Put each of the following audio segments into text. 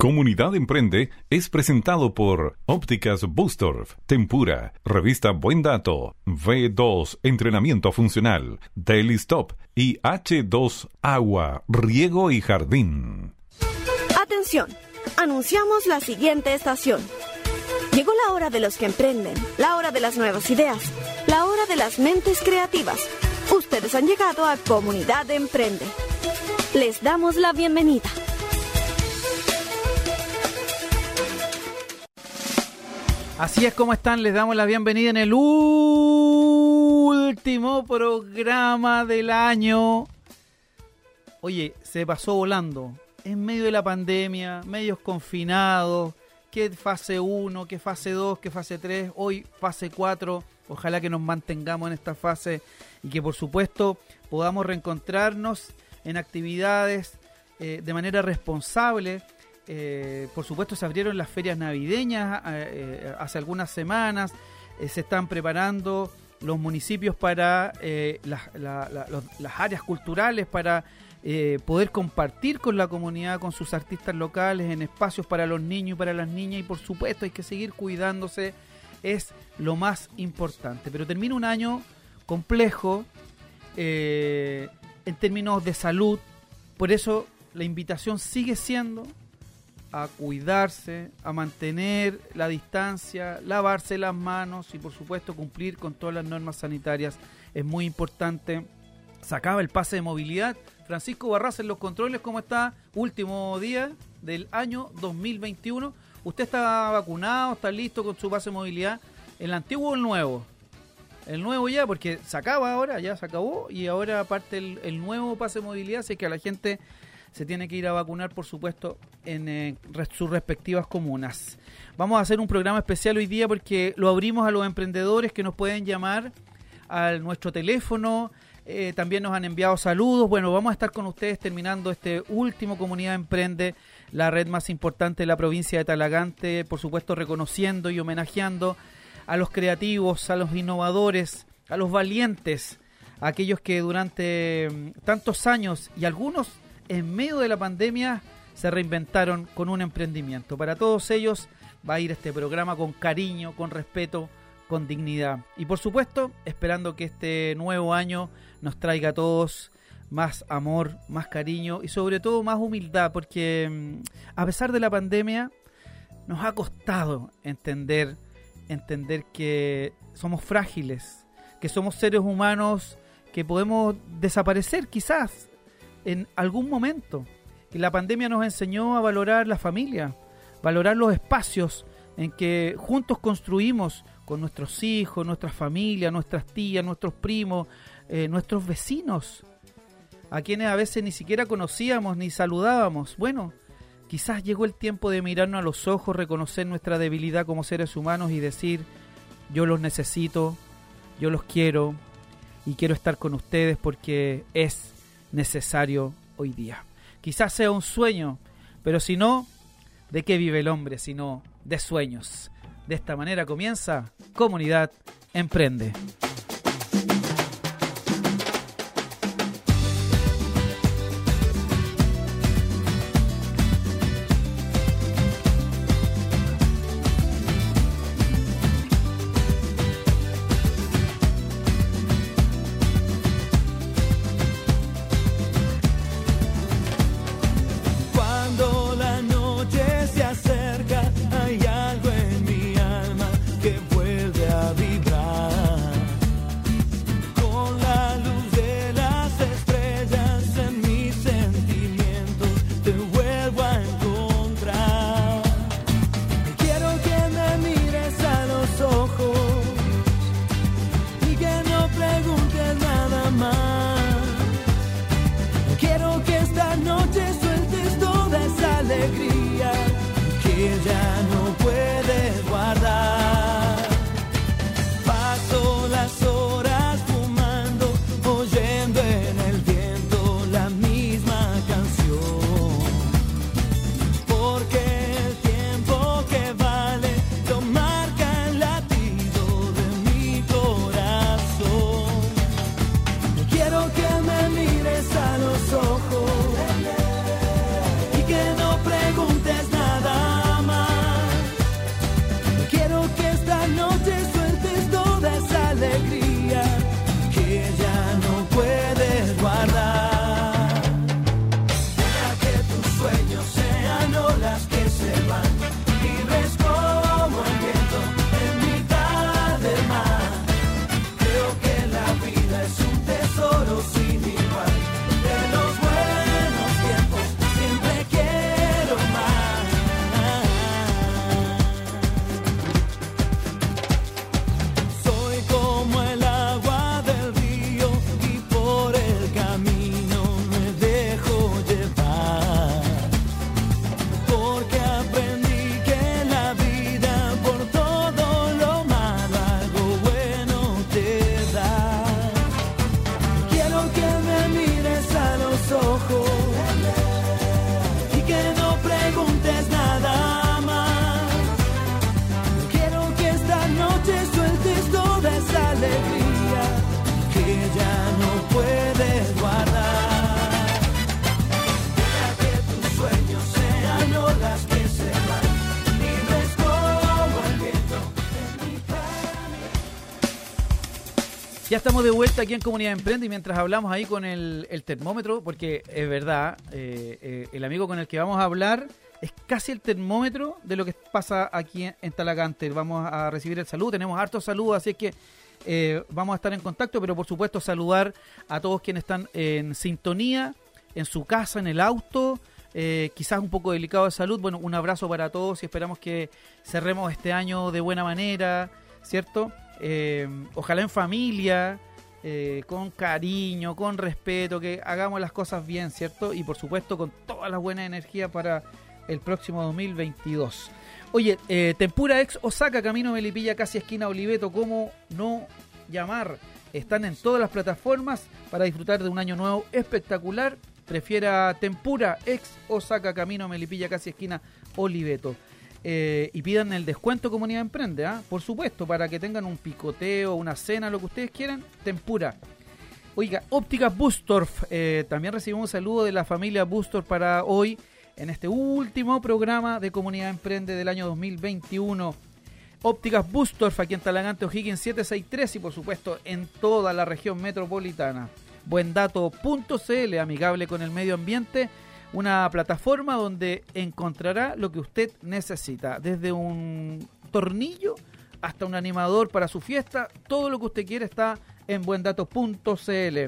Comunidad Emprende es presentado por Ópticas Bustorf, Tempura, Revista Buen Dato, V2 Entrenamiento Funcional, Daily Stop y H2 Agua, Riego y Jardín. Atención, anunciamos la siguiente estación. Llegó la hora de los que emprenden, la hora de las nuevas ideas, la hora de las mentes creativas. Ustedes han llegado a Comunidad Emprende. Les damos la bienvenida. Así es como están, les damos la bienvenida en el último programa del año. Oye, se pasó volando. En medio de la pandemia, medios confinados, qué fase 1, qué fase 2, qué fase 3, hoy fase 4. Ojalá que nos mantengamos en esta fase y que por supuesto podamos reencontrarnos en actividades eh, de manera responsable eh, por supuesto se abrieron las ferias navideñas eh, eh, hace algunas semanas, se están preparando los municipios para las áreas culturales, para poder compartir con la comunidad, con sus artistas locales, en espacios para los niños y para las niñas y por supuesto hay que seguir cuidándose, es lo más importante. Pero termina un año complejo en términos de salud, por eso la invitación sigue siendo a cuidarse, a mantener la distancia, lavarse las manos y por supuesto cumplir con todas las normas sanitarias. Es muy importante. Se acaba el pase de movilidad. Francisco Barras en los controles, ¿cómo está? Último día del año 2021. ¿Usted está vacunado? ¿Está listo con su pase de movilidad? ¿El antiguo o el nuevo? El nuevo ya, porque se acaba ahora, ya se acabó, y ahora aparte el, el nuevo pase de movilidad, así que a la gente se tiene que ir a vacunar, por supuesto, en eh, sus respectivas comunas. Vamos a hacer un programa especial hoy día porque lo abrimos a los emprendedores que nos pueden llamar a nuestro teléfono. Eh, también nos han enviado saludos. Bueno, vamos a estar con ustedes terminando este último Comunidad Emprende, la red más importante de la provincia de Talagante, por supuesto reconociendo y homenajeando a los creativos, a los innovadores, a los valientes, a aquellos que durante mm, tantos años y algunos en medio de la pandemia se reinventaron con un emprendimiento. Para todos ellos va a ir este programa con cariño, con respeto, con dignidad. Y por supuesto, esperando que este nuevo año nos traiga a todos más amor, más cariño y sobre todo más humildad, porque mm, a pesar de la pandemia nos ha costado entender entender que somos frágiles, que somos seres humanos que podemos desaparecer quizás en algún momento. que la pandemia nos enseñó a valorar la familia, valorar los espacios en que juntos construimos con nuestros hijos, nuestras familias, nuestras tías, nuestros primos, eh, nuestros vecinos, a quienes a veces ni siquiera conocíamos ni saludábamos. Bueno, quizás llegó el tiempo de mirarnos a los ojos, reconocer nuestra debilidad como seres humanos y decir, yo los necesito, yo los quiero y quiero estar con ustedes porque es necesario hoy día. Quizás sea un sueño, pero si no, ¿de qué vive el hombre sino de sueños? De esta manera comienza Comunidad Emprende. De vuelta aquí en Comunidad Emprende y mientras hablamos ahí con el, termómetro, porque es verdad, eh, eh, el amigo con el que vamos a hablar es casi el termómetro de lo que pasa aquí en, en. Vamos a recibir el saludo, tenemos hartos saludos, así es que eh, vamos a estar en contacto, pero por supuesto saludar a todos quienes están en sintonía, en su casa, en el auto, quizás un poco delicado de salud. Bueno, un abrazo para todos y esperamos que cerremos este año de buena manera, ¿cierto? Ojalá en familia, eh, con cariño, con respeto, que hagamos las cosas bien, ¿cierto? Y por supuesto con toda la buena energía para el próximo 2022. Oye, eh, Tempura ex Osaka, camino Melipilla, casi esquina Oliveto, ¿cómo no llamar? Están en todas las plataformas para disfrutar de un año nuevo espectacular. Prefiera Tempura ex Osaka, camino Melipilla, casi esquina Oliveto. Eh, y pidan el descuento Comunidad Emprende, ¿ah? por supuesto, para que tengan un picoteo, una cena, lo que ustedes quieran, Tempura. Oiga, Ópticas Bustorf, eh, también recibimos un saludo de la familia Bustorf para hoy en este último programa de Comunidad Emprende del año 2021. Ópticas Bustorf aquí en Talagante O'Higgins 763 y por supuesto en toda la región metropolitana. Buendato.cl, amigable con el medio ambiente, una plataforma donde encontrará lo que usted necesita, desde un tornillo hasta un animador para su fiesta, todo lo que usted quiere está en buendato.cl.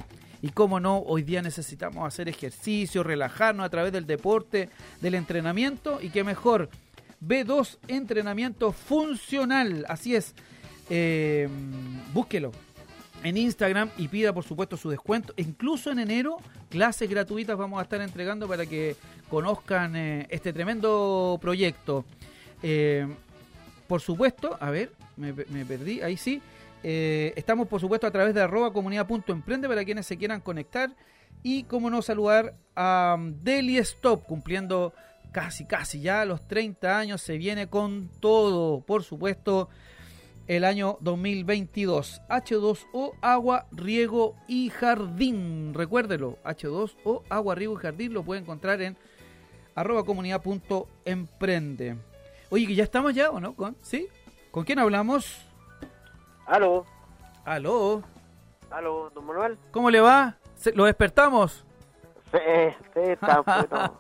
Y como no, hoy día necesitamos hacer ejercicio, relajarnos a través del deporte, del entrenamiento. Y que mejor, B2 entrenamiento funcional, así es, eh, búsquelo en Instagram y pida por supuesto su descuento. Incluso en enero, clases gratuitas vamos a estar entregando para que conozcan eh, este tremendo proyecto. Eh, por supuesto, a ver, me, perdí, ahí sí. Eh, estamos, por supuesto, a través de arroba comunidad.emprende para quienes se quieran conectar. Y, como no, saludar a um, Daily Stop, cumpliendo casi, casi ya los 30 años. Se viene con todo, por supuesto, el año 2022. H2O, agua, riego y jardín. Recuérdelo, H2O, agua, riego y jardín. Lo puede encontrar en arroba comunidad.emprende. Oye, que ya estamos ya, ¿o no? ¿Con, ¿Sí? ¿Con quién hablamos? Aló, Aló. aló, don Manuel. ¿Cómo le va? ¿Se- ¿Lo despertamos? Sí, sí, está bueno.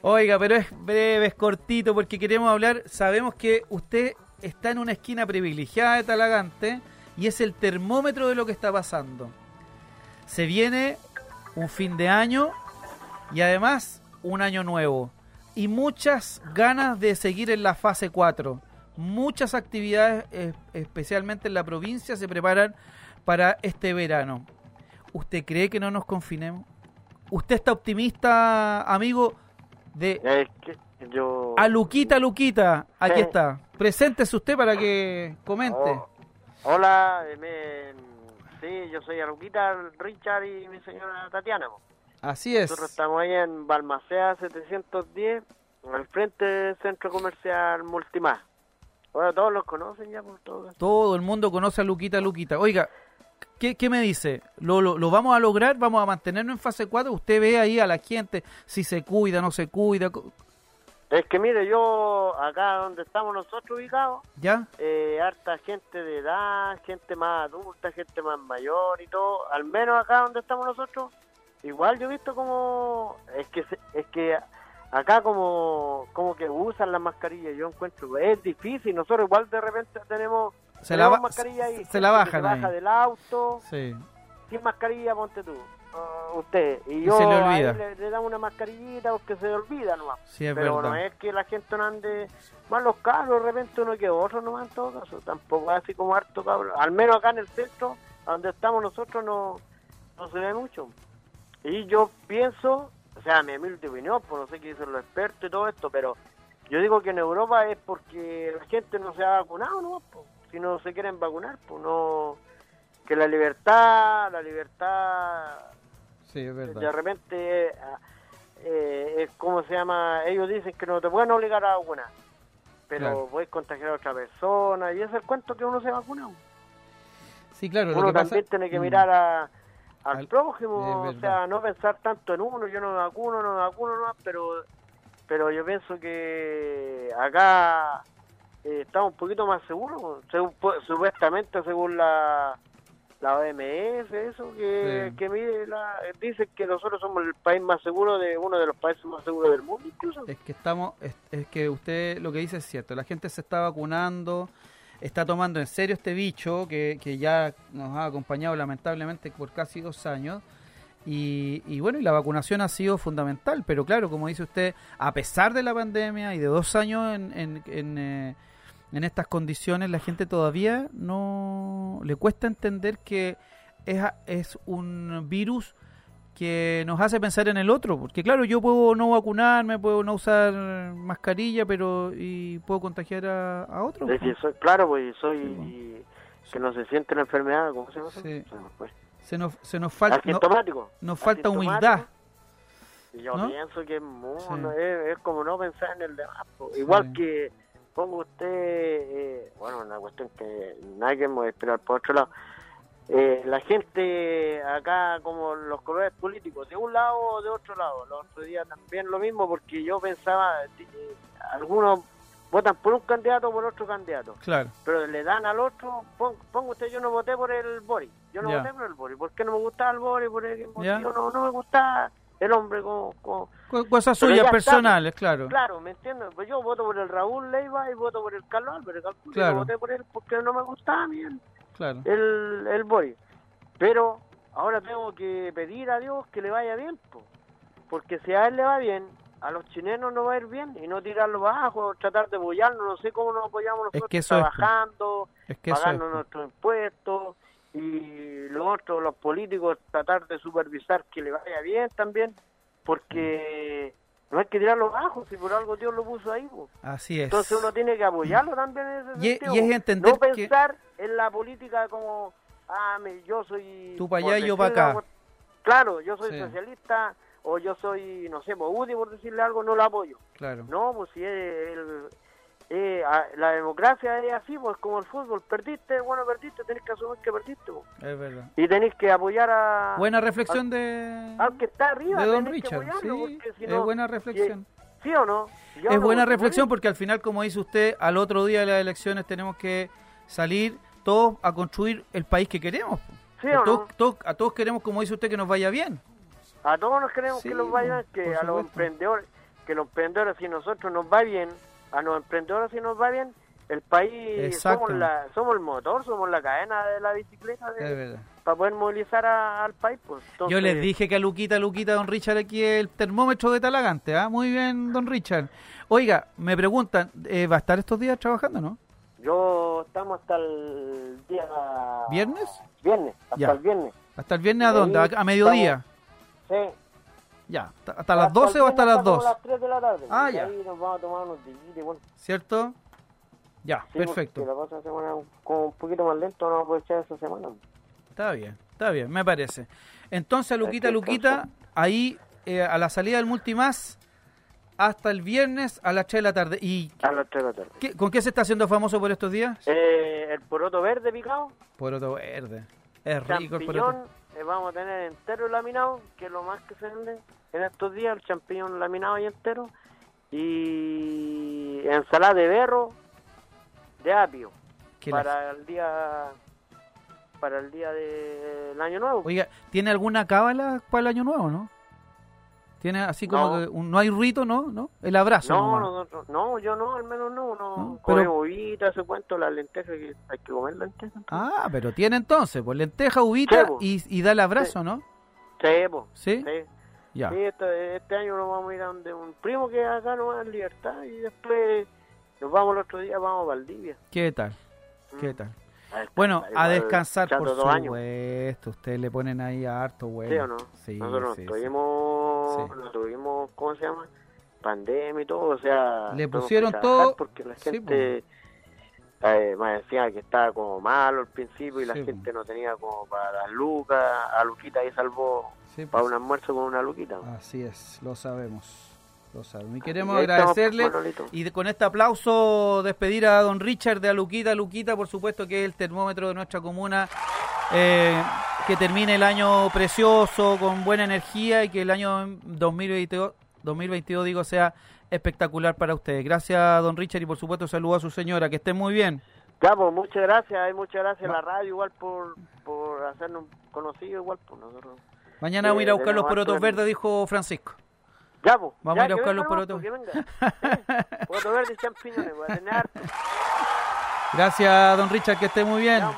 Oiga, pero es breve, es cortito, porque queremos hablar. Sabemos que usted está en una esquina privilegiada de Talagante y es el termómetro de lo que está pasando. Se viene un fin de año y además un año nuevo. Y muchas ganas de seguir en la fase 4. Muchas actividades, eh, especialmente en la provincia, se preparan para este verano. ¿Usted cree que no nos confinemos? ¿Usted está optimista, amigo? De Es que yo... a Luquita, Luquita, aquí Sí. está. Preséntese usted para que comente. Oh, hola, eh, me- sí, yo soy Aruquita, Richard y mi señora Tatiana. po. Así es. Nosotros estamos ahí en Balmacea 710, al frente del Centro Comercial Multimás. Ahora todos los conocen ya por todo. Todo el mundo conoce a Luquita, Luquita. Oiga, ¿qué, qué me dice? ¿Lo, lo, lo vamos a lograr? ¿Vamos a mantenernos en fase 4? Usted ve ahí a la gente si se cuida, no se cuida. Es que mire, yo acá donde estamos nosotros ubicados, ¿Ya? eh, harta gente de edad, gente más adulta, gente más mayor y todo, al menos acá donde estamos nosotros, igual yo he visto como, es que, se- es que acá como como que usan las mascarillas, yo encuentro, es difícil, nosotros igual de repente tenemos, Se tenemos mascarilla ahí, se la bajan baja ahí. del auto, Sí. sin mascarilla, ponte tú, usted, y yo se le olvida. le, le damos una mascarillita porque se le olvida nomás. Sí, es Pero verdad. no es que la gente no ande más los carros, de repente uno que otro nomás en todo caso, tampoco es así como harto cabrón, al menos acá en el centro, donde estamos nosotros no, no se ve mucho. Y yo pienso, o sea, mi humilde opinión, pues no sé qué dicen los expertos y todo esto, pero yo digo que en Europa es porque la gente no se ha vacunado, ¿no? Pues, si no se quieren vacunar, pues no... Que la libertad, la libertad Sí, es verdad. de repente eh, eh, es como se llama ellos dicen que no te pueden obligar a vacunar pero Claro. puedes contagiar a otra persona y ese es el cuento que uno se vacuna Sí, claro. lo uno que pasa- también tiene que Mm. mirar a, al, Al- prójimo o sea no pensar tanto en uno yo no me vacuno no me vacuno no pero pero yo pienso que acá eh, estamos un poquito más seguros supuestamente según la la OMS, eso que, Sí. que mide la, dice que nosotros somos el país más seguro de uno de los países más seguros del mundo, incluso. Es que estamos, es, es que usted lo que dice es cierto, la gente se está vacunando, está tomando en serio este bicho que, que ya nos ha acompañado lamentablemente por casi dos años. Y, y bueno, y la vacunación ha sido fundamental, pero claro, como dice usted, a pesar de la pandemia y de dos años en, en, en, eh, en estas condiciones, la gente todavía no le cuesta entender que es, a- es un virus que nos hace pensar en el otro, porque claro, yo puedo no vacunarme, puedo no usar mascarilla, pero y puedo contagiar a, a otro. Es que soy, claro, pues soy y que no se siente la enfermedad, ¿cómo se llama? Sí. Se nos, se nos falta, no- nos falta humildad. Y yo ¿no? pienso que es, muy- Sí. es, es como no pensar en el demás. Igual Sí. que pongo usted, eh, bueno, una cuestión que nadie que me esperar por otro lado. Eh, la gente acá, como los colores políticos, de un lado o de otro lado. Los otros días también lo mismo, porque yo pensaba, eh, algunos votan por un candidato o por otro candidato. Claro, pero le dan al otro, pon- ponga usted, yo no voté por el Boris, yo no voté por el Boris, porque no me gustaba el Boris, por el no me gustaba el hombre con, con- Co- cosas suyas está. personales, claro. claro, ¿me entiendes? Pues yo voto por el Raúl Leiva y voto por el Carlos Álvarez, yo Claro. no voté por él porque no me gustaba a mí el, claro. el, el Boris, pero ahora tengo que pedir a Dios que le vaya bien, po. porque si a él le va bien, a los chilenos no va a ir bien, y no tirarlo abajo, tratar de apoyarnos, no sé cómo nos apoyamos nosotros es, trabajando, Es que eso es, pagando nuestros impuestos y lo otro, los políticos tratar de supervisar que le vaya bien también, porque no hay que tirarlo abajo, si por algo Dios lo puso ahí. po. así es. Entonces uno tiene que apoyarlo también en ese Y es- sentido. y es po. entender no que- pensar en la política como, ah, yo soy... Tú pa' por allá y yo pa' decirle acá. Claro, yo soy Sí. socialista o yo soy, no sé, pues, UDI por decirle algo, no lo apoyo. Claro. No, pues si es el- eh, a- la democracia es así, pues como el fútbol, perdiste, bueno, perdiste, tenés que asumir que perdiste, pues. Es verdad. y tenés que apoyar a Buena reflexión de, al que está arriba, de Don tenés que Richard. apoyarlo, Sí, porque si es no- buena reflexión. ¿Sí o no? Yo Es no- buena reflexión porque al final, como dice usted, al otro día de las elecciones tenemos que salir todos a construir el país que queremos. ¿Sí a, o todos, no? todos- a todos queremos, como dice usted, que nos vaya bien. A todos nos queremos Sí, que los vayan, por que a los emprendedores, que los emprendedores si nosotros nos va bien, a los emprendedores si nos va bien, el país somos la, somos el motor, somos la cadena de la bicicleta de- para poder movilizar a- al país. Pues. Yo Entonces, les dije que a Luquita, Luquita, don Richard, aquí el termómetro de Talagante. ¿ah? Muy bien, don Richard. Oiga, me preguntan, eh, ¿va a estar estos días trabajando, no? Yo estamos hasta el día... ¿Viernes? Viernes, hasta Ya. el viernes. ¿Hasta el viernes a dónde? ¿A, a mediodía? Sí. Ya, ¿hasta- ¿hasta las 12 o hasta las 2? como las 3 de la tarde. Ah, ya. Ahí nos vamos a tomar unos y bueno. ¿Cierto? Ya, sí, perfecto. porque La próxima semana, como un poquito más lento, no aprovechar esa semana. Está bien, está bien, me parece. Entonces, Luquita, Luquita, ahí eh, a la salida del Multimás hasta el viernes a las 3 de la tarde. ¿Y A las 3 de la tarde. qué- con qué se está haciendo famoso por estos días? Eh, el poroto verde picado, Poroto verde. Es rico el poroto. Eh, vamos a tener entero laminado, que es lo más que se vende en estos días, el champiñón laminado y entero, y ensalada de berro de apio para el día para el día del año nuevo. Oiga, ¿tiene alguna cábala para el año nuevo, no? Tiene así como No. que un- no hay rito, ¿no? ¿No? El abrazo No, nosotros, no, yo no, al menos no, no. No, pero- uvita, ese cuento, las lentejas, que hay que comer lentejas. Ah, pero tiene entonces, pues lenteja, uvita Sí, po. y, y da el abrazo, ¿no? Sí, po, ¿Sí? sí. Ya. Sí, este, este año nos vamos a ir a donde un primo que acá nomás en Libertad y después nos vamos el otro día, vamos a Valdivia. ¿Qué tal? Mm. ¿Qué tal? A Bueno, a descansar por dos años. supuesto. Ustedes le ponen ahí a harto, güey. ¿Sí o no? Sí, Nosotros sí, no sí. Tuvimos, Sí. no tuvimos, ¿cómo se llama? Pandemia y todo, o sea... Le pusieron todo- Porque la sí, gente eh, me decía que estaba como malo al principio y la Sí, gente no tenía como para las lucas. A Luquita ahí salvó Sí, para pues, un almuerzo con una Luquita. Así es, lo sabemos. Lo sabemos. Y queremos estamos, agradecerle y con este aplauso despedir a don Richard de Aluquita. Luquita, por supuesto, que es el termómetro de nuestra comuna. Eh, que termine el año precioso, con buena energía y que el año 2022, 2022 digo, sea espectacular para ustedes. Gracias, don Richard, y por supuesto saludo a su señora. Que esté muy bien. Ya, pues muchas gracias, y muchas gracias a la radio igual por, por hacernos conocidos igual por nosotros. Mañana vamos a ir a Eh, buscar los porotos verdes, dijo Francisco. Ya, pues. Vamos ya, a ir a buscar los porotos. pues, y champiñones, voy a tener. Gracias, don Richard, que esté muy bien. Ya,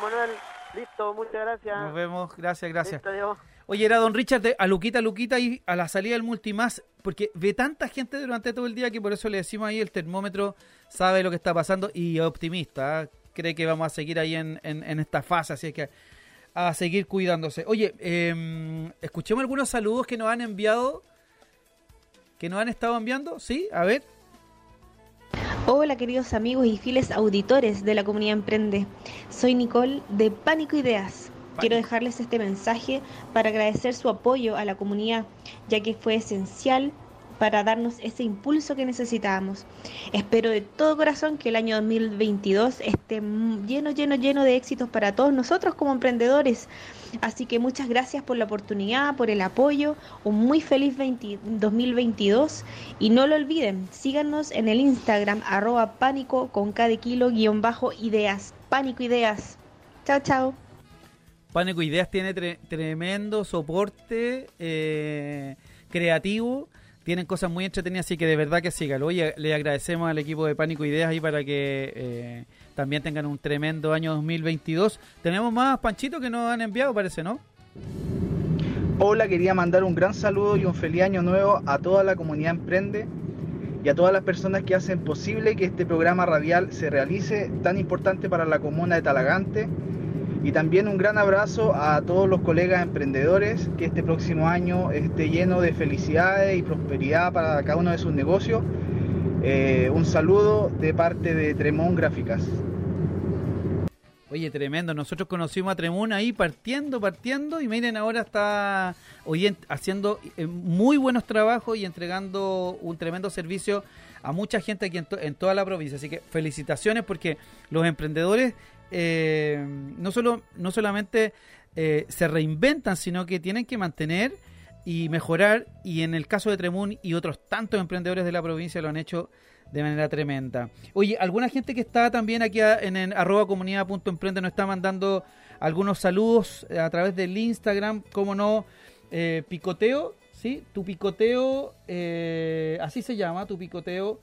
listo, muchas gracias. Nos vemos, gracias, gracias. Listo. Oye, era don Richard de a Luquita, Luquita y a la salida del Multimás, porque ve tanta gente durante todo el día que por eso le decimos ahí el termómetro sabe lo que está pasando y optimista, ¿ah? cree que vamos a seguir ahí en, en- en esta fase, así es que a seguir cuidándose. Oye, eh, escuchemos algunos saludos que nos han enviado, que nos han estado enviando, ¿sí? A ver. Hola queridos amigos y fieles auditores de la comunidad Emprende. Soy Nicole de Pánico Ideas. Quiero dejarles este mensaje para agradecer su apoyo a la comunidad, ya que fue esencial para darnos ese impulso que necesitábamos. Espero de todo corazón que el año 2022 esté lleno, lleno, lleno de éxitos para todos nosotros como emprendedores. Así que muchas gracias por la oportunidad, por el apoyo, un muy feliz 20 2022 y no lo olviden, síganos en el Instagram arroba pánico con cada ideas. Chao, chao. Pánico Ideas tiene tre- tremendo soporte eh, creativo. Tienen cosas muy entretenidas, así que de verdad que sígalo. Oye, le agradecemos al equipo de Pánico Ideas ahí para que eh, también tengan un tremendo año 2022. Tenemos más Panchito que nos han enviado, parece, ¿no? Hola, quería mandar un gran saludo y un feliz año nuevo a toda la comunidad Emprende y a todas las personas que hacen posible que este programa radial se realice tan importante para la comuna de Talagante. Y también un gran abrazo a todos los colegas emprendedores, que este próximo año esté lleno de felicidades y prosperidad para cada uno de sus negocios. Eh, un saludo de parte de Tremón Gráficas. Oye, tremendo. Nosotros conocimos a Tremún ahí partiendo, partiendo. Y miren, ahora está haciendo eh, muy buenos trabajos y entregando un tremendo servicio a mucha gente aquí en toda la provincia. Así que felicitaciones porque los emprendedores eh, no, solo, no solamente eh, se reinventan, sino que tienen que mantener y mejorar. Y en el caso de Tremún y otros tantos emprendedores de la provincia lo han hecho de manera tremenda. Oye, alguna gente que está también aquí en, en arroba comunidad.emprende nos está mandando algunos saludos a través del Instagram, como no, eh, picoteo, ¿sí? Tu picoteo, así se llama, tu picoteo.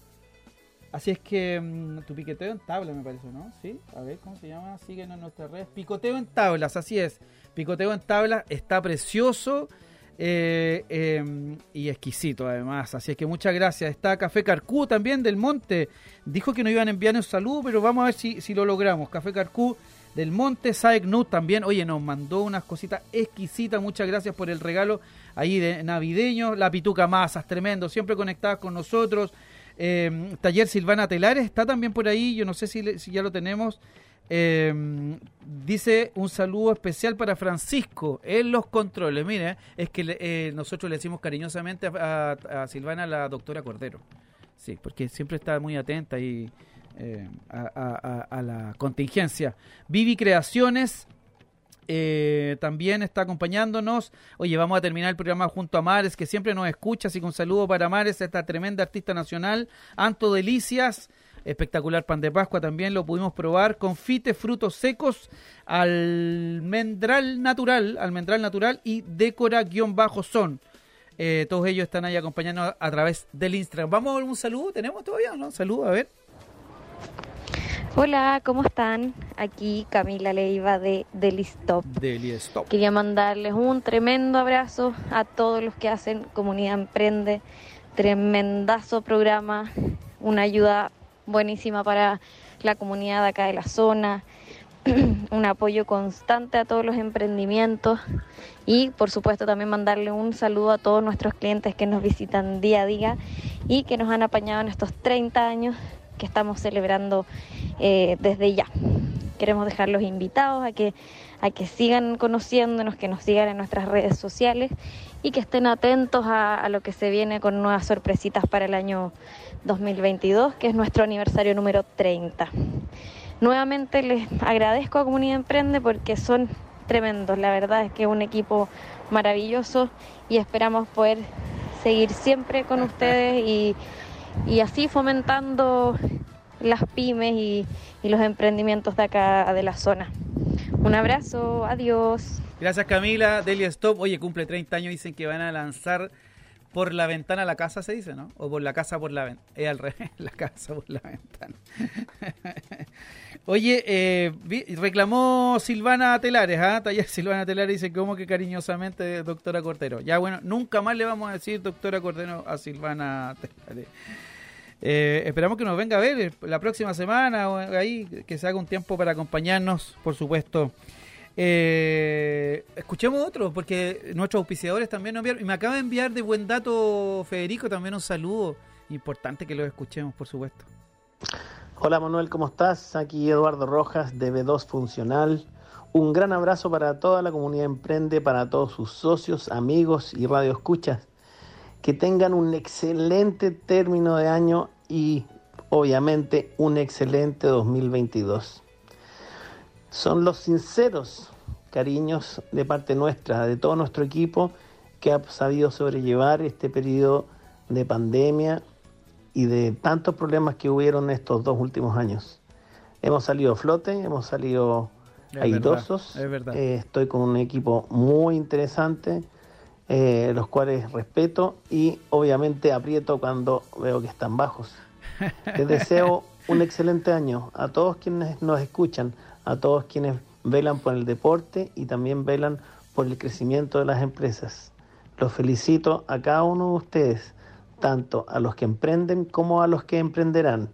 Así es que mm, tu piqueteo en tabla me parece, ¿no? Sí, a ver cómo se llama, síguenos en nuestras redes. Picoteo en tablas, así es. Picoteo en tablas, está precioso eh, eh, y exquisito además. Así es que muchas gracias. Está Café Carcú también del Monte. Dijo que nos iban a enviar un saludo, pero vamos a ver si, si lo logramos. Café Carcú del Monte, Saek también. Oye, nos mandó unas cositas exquisitas. Muchas gracias por el regalo ahí de navideño. La Pituca Masas, tremendo. Siempre conectadas con nosotros. Eh, Taller Silvana Telares está también por ahí. Yo no sé si, ya lo tenemos. Eh, dice un saludo especial para Francisco en los controles. Mire, es que eh, nosotros le decimos cariñosamente a, Silvana la doctora Cordero. Sí, porque siempre está muy atenta y eh, a- a la contingencia. Vivi Creaciones eh, también está acompañándonos. Oye, vamos a terminar el programa junto a Mares, que siempre nos escucha, así que un saludo para Mares, esta tremenda artista nacional. Anto Delicias, espectacular pan de Pascua también lo pudimos probar. Confite, frutos secos, almendral natural, almendral natural y decora-son. Eh, todos ellos están ahí acompañando a través del Instagram. Vamos a un saludo, ¿tenemos todavía? ¿No? Saludo, a ver. Hola, ¿cómo están? Aquí Camila Leiva de Delistop. Deli Stop. Quería mandarles un tremendo abrazo a todos los que hacen Comunidad Emprende. Tremendazo programa, una ayuda buenísima para la comunidad acá de la zona, un apoyo constante a todos los emprendimientos y por supuesto también mandarle un saludo a todos nuestros clientes que nos visitan día a día y que nos han apañado en estos 30 años que estamos celebrando eh, desde ya. Queremos dejarlos invitados a que, a que sigan conociéndonos, que nos sigan en nuestras redes sociales y que estén atentos a, a lo que se viene con nuevas sorpresitas para el año 2022, que es nuestro aniversario número 30. Nuevamente les agradezco a Comunidad Emprende porque son tremendos. La verdad es que es un equipo maravilloso y esperamos poder seguir siempre con ustedes y, y así fomentando las pymes y, los emprendimientos de acá de la zona. Un abrazo, adiós. Gracias Camila, Deli Stop. Oye, cumple 30 años, dicen que van a lanzar por la ventana la casa, se dice, ¿no? O por la casa por la ventana. Es al revés, la casa por la ventana. Oye, eh, reclamó Silvana Telares, ¿ah? Taller Silvana Telares dice como que cariñosamente doctora Cordero. Ya bueno, nunca más le vamos a decir doctora Cordero a Silvana Telares. Eh, esperamos que nos venga a ver eh, la próxima semana o ahí, que se haga un tiempo para acompañarnos, por supuesto. Eh, escuchemos otro, porque nuestros auspiciadores también nos enviaron. Y me acaba de enviar de buen dato Federico también un saludo. Importante que lo escuchemos, por supuesto. Hola Manuel, ¿cómo estás? Aquí Eduardo Rojas de B2 Funcional. Un gran abrazo para toda la comunidad Emprende, para todos sus socios, amigos y radioescuchas. Que tengan un excelente término de año y obviamente un excelente 2022. Son los sinceros cariños de parte nuestra, de todo nuestro equipo que ha sabido sobrellevar este periodo de pandemia y de tantos problemas que hubieron estos dos últimos años. Hemos salido a flote, hemos salido Es airosos. verdad, es verdad. Eh, estoy con un equipo muy interesante, eh, los cuales respeto y obviamente aprieto cuando veo que están bajos. Les deseo un excelente año a todos quienes nos escuchan, a todos quienes velan por el deporte y también velan por el crecimiento de las empresas. Los felicito a cada uno de ustedes, tanto a los que emprenden como a los que emprenderán.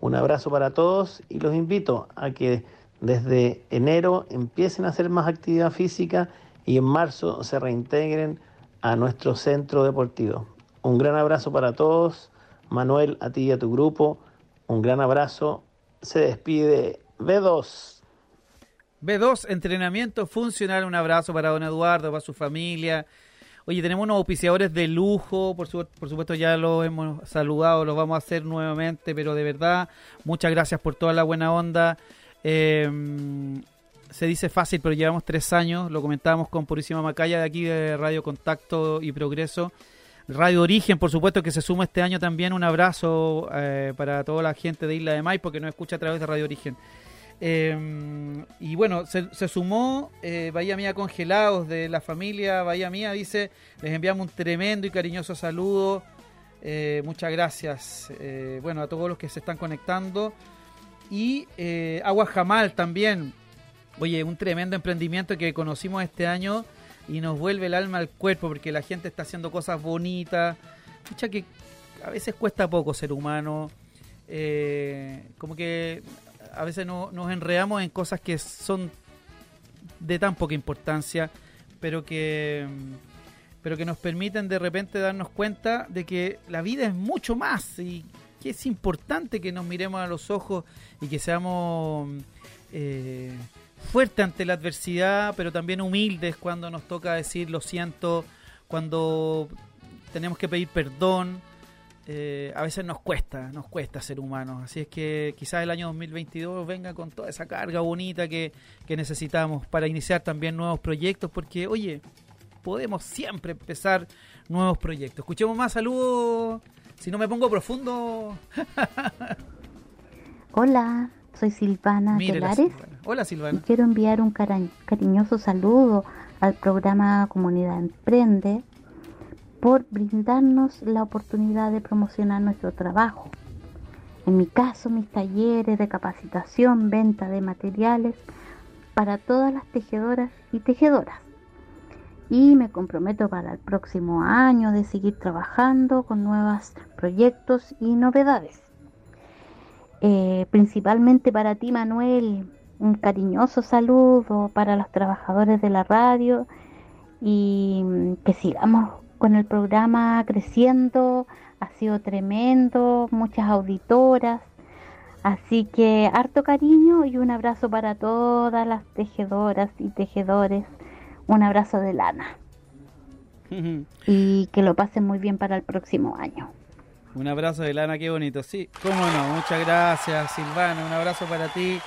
Un abrazo para todos y los invito a que desde enero empiecen a hacer más actividad física y en marzo se reintegren a nuestro centro deportivo. Un gran abrazo para todos. Manuel, a ti y a tu grupo, un gran abrazo. Se despide B2. B2, entrenamiento funcional. Un abrazo para don Eduardo, para su familia. Oye, tenemos unos auspiciadores de lujo, por, su- por supuesto ya los hemos saludado, los vamos a hacer nuevamente, pero de verdad, muchas gracias por toda la buena onda. Eh, se dice fácil, pero llevamos tres años, lo comentábamos con Purísima Macaya de aquí de Radio Contacto y Progreso. Radio Origen, por supuesto, que se suma este año también. Un abrazo eh, para toda la gente de Isla de Maipo que nos escucha a través de Radio Origen. Eh, y bueno, se, sumó eh, Bahía Mía Congelados de la familia Bahía Mía. Dice: Les enviamos un tremendo y cariñoso saludo. Eh, muchas gracias. Eh, bueno, a todos los que se están conectando. Y Agua Jamal también. Oye, un tremendo emprendimiento que conocimos este año y nos vuelve el alma al cuerpo porque la gente está haciendo cosas bonitas. Escucha que a veces cuesta poco ser humano. Como que a veces no- nos enredamos en cosas que son de tan poca importancia, pero que pero que nos permiten de repente darnos cuenta de que la vida es mucho más y que es importante que nos miremos a los ojos y que seamos eh, fuertes ante la adversidad, pero también humildes cuando nos toca decir lo siento, cuando tenemos que pedir perdón. Eh, a veces nos cuesta, nos cuesta ser humanos. Así es que quizás el año 2022 venga con toda esa carga bonita que, que necesitamos para iniciar también nuevos proyectos, porque, oye, podemos siempre empezar nuevos proyectos. Escuchemos más saludos. Si no me pongo profundo. Hola, soy Silvana Telares Silvana. Hola y Silvana. quiero enviar un cariñoso saludo al programa Comunidad Emprende por brindarnos la oportunidad de promocionar nuestro trabajo. En mi caso, mis talleres de capacitación, venta de materiales para todas las tejedoras y tejedoras. Y me comprometo para el próximo año de seguir trabajando con nuevos proyectos y novedades. Eh, principalmente para ti, Manuel, un cariñoso saludo para los trabajadores de la radio y que sigamos con el programa creciendo. Ha sido tremendo, muchas auditoras. Así que harto cariño y un abrazo para todas las tejedoras y tejedores. Un abrazo de lana. Y que lo pasen muy bien para el próximo año. Un abrazo de lana, qué bonito. Sí, cómo no. Muchas gracias, Silvana. Un abrazo para ti,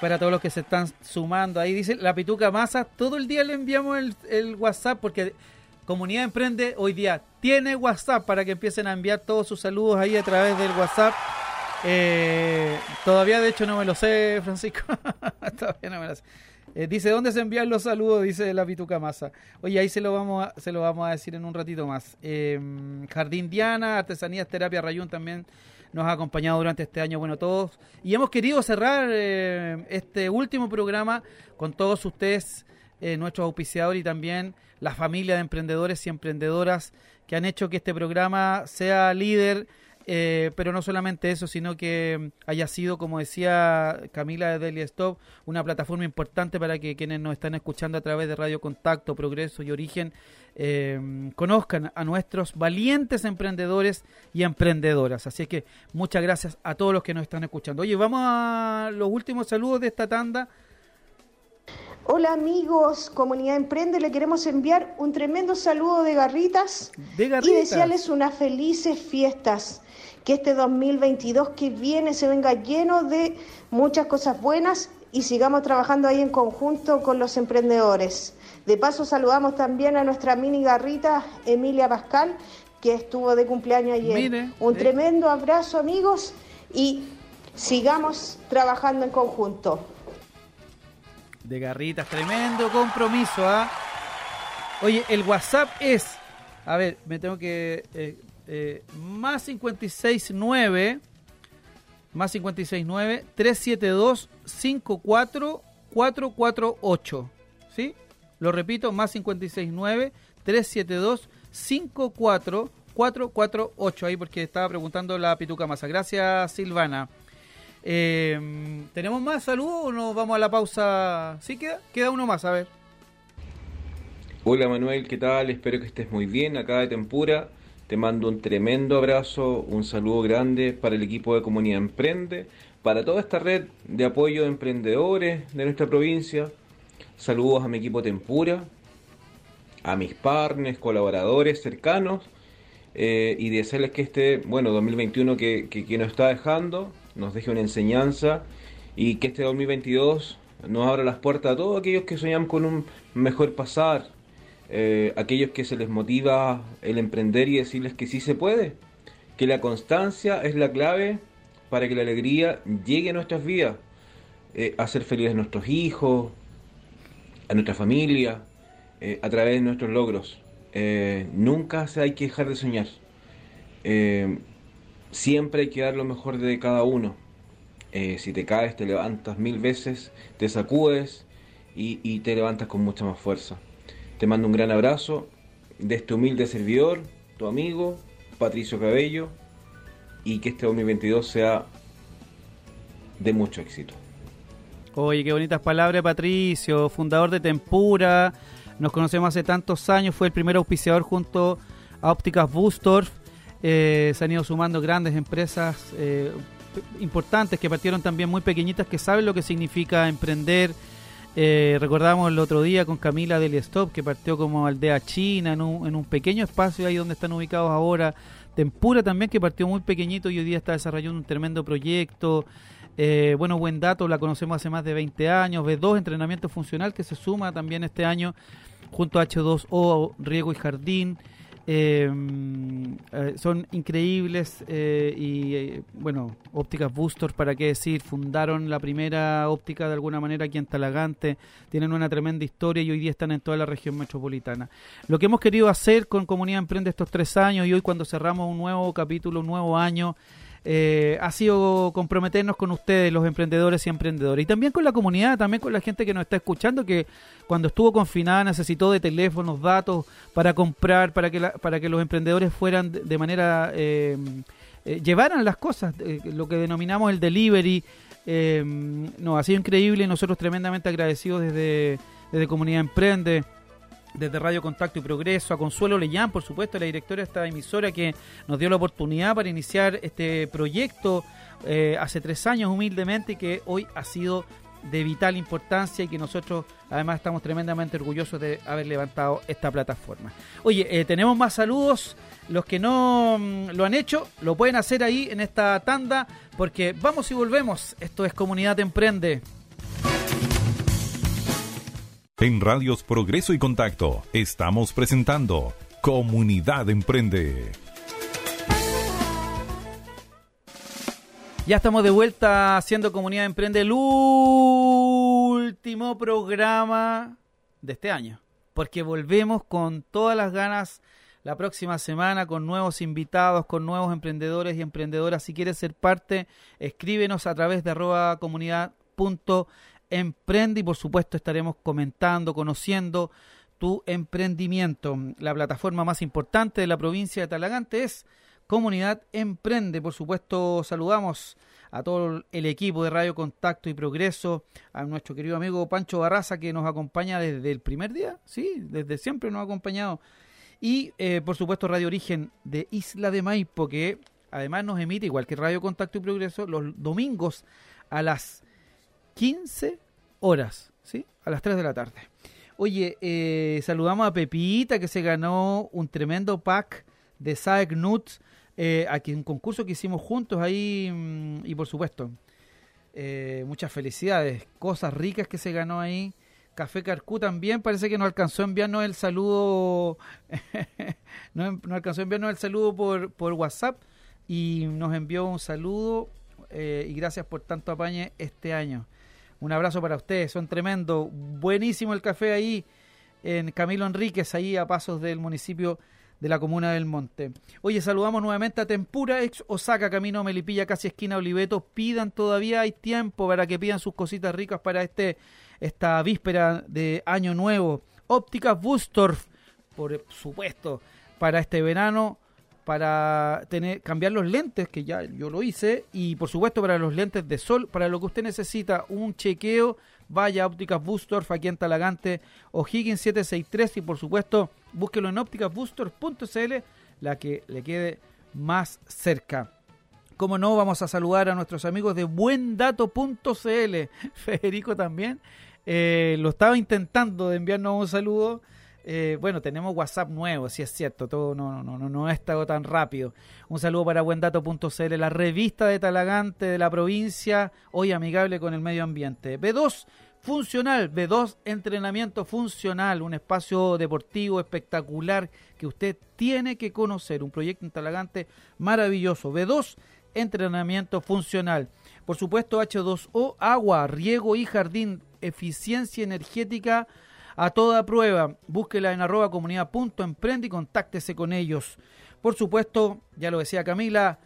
para todos los que se están sumando. Ahí dice la Pituca Masa. Todo el día le enviamos el, el WhatsApp porque Comunidad Emprende hoy día tiene WhatsApp para que empiecen a enviar todos sus saludos ahí a través del WhatsApp. Eh, todavía, de hecho, no me lo sé, Francisco. todavía no me lo sé. Eh, dice, ¿dónde se envían los saludos? Dice la Pituca Masa. Oye, ahí se lo vamos a, se lo vamos a decir en un ratito más. Eh, Jardín Diana, Artesanías Terapia Rayún también nos ha acompañado durante este año, bueno, todos. Y hemos querido cerrar eh, este último programa con todos ustedes, eh, nuestros auspiciadores y también la familia de emprendedores y emprendedoras que han hecho que este programa sea líder eh, pero no solamente eso, sino que haya sido, como decía Camila de Daily Stop, una plataforma importante para que quienes nos están escuchando a través de Radio Contacto, Progreso y Origen eh, conozcan a nuestros valientes emprendedores y emprendedoras. Así que muchas gracias a todos los que nos están escuchando. Oye, vamos a los últimos saludos de esta tanda. Hola amigos, comunidad Emprende, le queremos enviar un tremendo saludo de garritas, De Garritas. y desearles unas felices fiestas. Que este 2022 que viene se venga lleno de muchas cosas buenas y sigamos trabajando ahí en conjunto con los emprendedores. De paso saludamos también a nuestra mini garrita Emilia Pascal, que estuvo de cumpleaños ayer. Mire, un de- tremendo abrazo amigos y sigamos trabajando en conjunto. De Garritas, tremendo compromiso, ¿ah? Oye, el WhatsApp es, a ver, me tengo que, eh, eh, más 569, más 569, 372 54 448, ¿sí? Lo repito, más 569, 372 54 448, ahí porque estaba preguntando la Pituca Masa. Gracias, Silvana. Eh, ¿Tenemos más saludos o nos vamos a la pausa? ¿Sí queda? Queda uno más, a ver. Hola Manuel, ¿qué tal? Espero que estés muy bien acá de Tempura. Te mando un tremendo abrazo, un saludo grande para el equipo de Comunidad Emprende, para toda esta red de apoyo de emprendedores de nuestra provincia. Saludos a mi equipo Tempura, a mis partners, colaboradores cercanos eh, y desearles que este, bueno, 2021 que, que, que nos está dejando nos deje una enseñanza y que este 2022 nos abra las puertas a todos aquellos que soñamos con un mejor pasar, eh, aquellos que se les motiva el emprender y decirles que sí se puede, que la constancia es la clave para que la alegría llegue a nuestras vidas, eh, a ser felices a nuestros hijos, a nuestra familia, eh, a través de nuestros logros. Nunca se hay que dejar de soñar. Siempre hay que dar lo mejor de cada uno. Eh, si te caes, te levantas mil veces, te sacudes y, y te levantas con mucha más fuerza. Te mando un gran abrazo de este humilde servidor, tu amigo, Patricio Cabello, y que este 2022 sea de mucho éxito. Oye, qué bonitas palabras, Patricio, fundador de Tempura. Nos conocemos hace tantos años, fue el primer auspiciador junto a Ópticas Bustorf. Eh, se han ido sumando grandes empresas eh, importantes que partieron también muy pequeñitas que saben lo que significa emprender. Eh, recordamos el otro día con Camila del Stop que partió como aldea china en un, en un pequeño espacio ahí donde están ubicados ahora. Tempura también que partió muy pequeñito y hoy día está desarrollando un tremendo proyecto. Eh, bueno, buen dato, la conocemos hace más de 20 años. B2, entrenamiento funcional que se suma también este año junto a H2O, Riego y Jardín. Eh, eh, son increíbles eh, y eh, bueno, ópticas Booster, para qué decir, fundaron la primera óptica de alguna manera aquí en Talagante, tienen una tremenda historia y hoy día están en toda la región metropolitana. Lo que hemos querido hacer con Comunidad Emprende estos tres años y hoy cuando cerramos un nuevo capítulo, un nuevo año, eh, ha sido comprometernos con ustedes, los emprendedores y emprendedores, y también con la comunidad, también con la gente que nos está escuchando, que cuando estuvo confinada necesitó de teléfonos, datos para comprar, para que, la- para que los emprendedores fueran de, manera, eh, eh, llevaran las cosas, eh, lo que denominamos el delivery. Eh, no, ha sido increíble y nosotros tremendamente agradecidos desde, desde Comunidad Emprende desde Radio Contacto y Progreso, a Consuelo Leyán, por supuesto, la directora de esta emisora que nos dio la oportunidad para iniciar este proyecto eh, hace tres años humildemente y que hoy ha sido de vital importancia y que nosotros además estamos tremendamente orgullosos de haber levantado esta plataforma. Oye, eh, tenemos más saludos. Los que no mm, lo han hecho, lo pueden hacer ahí en esta tanda, porque vamos y volvemos. Esto es Comunidad Emprende. En Radios Progreso y Contacto estamos presentando Comunidad Emprende. Ya estamos de vuelta haciendo Comunidad Emprende, el último programa de este año. Porque volvemos con todas las ganas la próxima semana con nuevos invitados, con nuevos emprendedores y emprendedoras. Si quieres ser parte, escríbenos a través de arroba comunidad punto emprende y por supuesto estaremos comentando, conociendo tu emprendimiento. La plataforma más importante de la provincia de Talagante es Comunidad Emprende. Por supuesto, saludamos a todo el equipo de Radio Contacto y Progreso, a nuestro querido amigo Pancho Barraza que nos acompaña desde el primer día, sí, desde siempre nos ha acompañado. Y eh, por supuesto Radio Origen de Isla de Maipo, que además nos emite, igual que Radio Contacto y Progreso, los domingos a las 15 horas, ¿sí? A las 3 de la tarde. Oye, eh, saludamos a Pepita que se ganó un tremendo pack de Saek Nuts, eh, aquí un concurso que hicimos juntos ahí mm, y por supuesto eh, muchas felicidades, cosas ricas que se ganó ahí. Café Carcú también parece que no alcanzó a enviarnos el saludo, no, no alcanzó a enviarnos el saludo por, por WhatsApp y nos envió un saludo eh, y gracias por tanto apañe este año. Un abrazo para ustedes, son tremendo. Buenísimo el café ahí en Camilo Enríquez, ahí a pasos del municipio de la comuna del Monte. Oye, saludamos nuevamente a Tempura, ex Osaka, camino Melipilla, casi esquina Oliveto. Pidan todavía, hay tiempo para que pidan sus cositas ricas para este esta víspera de Año Nuevo. Ópticas Bustorf, por supuesto, para este verano para tener cambiar los lentes, que ya yo lo hice, y por supuesto para los lentes de sol, para lo que usted necesita un chequeo, vaya a Ópticas Bustorf aquí en Talagante, O'Higgins 763 y por supuesto búsquelo en ópticasbustorf.cl, la que le quede más cerca. Como no, vamos a saludar a nuestros amigos de buendato.cl. Federico también eh, lo estaba intentando de enviarnos un saludo. Eh, bueno, tenemos WhatsApp nuevo, si es cierto, todo no, no, no, no ha estado tan rápido. Un saludo para buendato.cl, la revista de Talagante de la provincia, hoy amigable con el medio ambiente. B2 Funcional, B2 Entrenamiento Funcional, un espacio deportivo espectacular que usted tiene que conocer, un proyecto en Talagante maravilloso. B2 Entrenamiento Funcional. Por supuesto, H2O, agua, riego y jardín, eficiencia energética a toda prueba. Búsquela en arroba comunidad.emprende y contáctese con ellos. Por supuesto, ya lo decía Camila,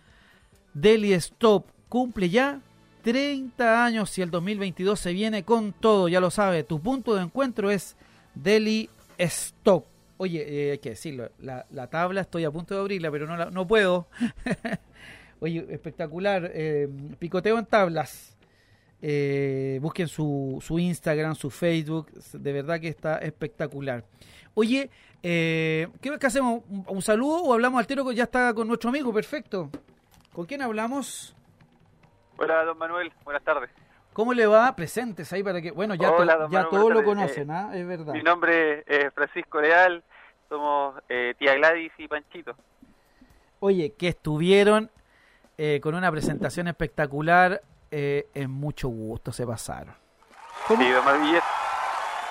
Deli Stop cumple ya 30 años y el 2022 se viene con todo, ya lo sabe. Tu punto de encuentro es Deli Stop. Oye, eh, hay que decirlo, la, la, tabla estoy a punto de abrirla, pero no, la, no puedo. Oye, espectacular. Eh, picoteo en tablas. Eh, busquen su, su, Instagram, su Facebook, de verdad que está espectacular. Oye, eh, ¿qué, ¿qué, hacemos? ¿Un, ¿Un, saludo o hablamos al tiro que ya está con nuestro amigo? Perfecto. ¿Con quién hablamos? Hola, don Manuel, buenas tardes. ¿Cómo le va? Presentes ahí para que... Bueno, ya, Hola, to, ya todos lo conocen, ¿ah? es verdad. Mi nombre es Francisco Leal, somos eh, tía Gladys y Panchito. Oye, que estuvieron eh, con una presentación espectacular, eh, en mucho gusto se pasaron. ¿Cómo? Sí, don Manuel,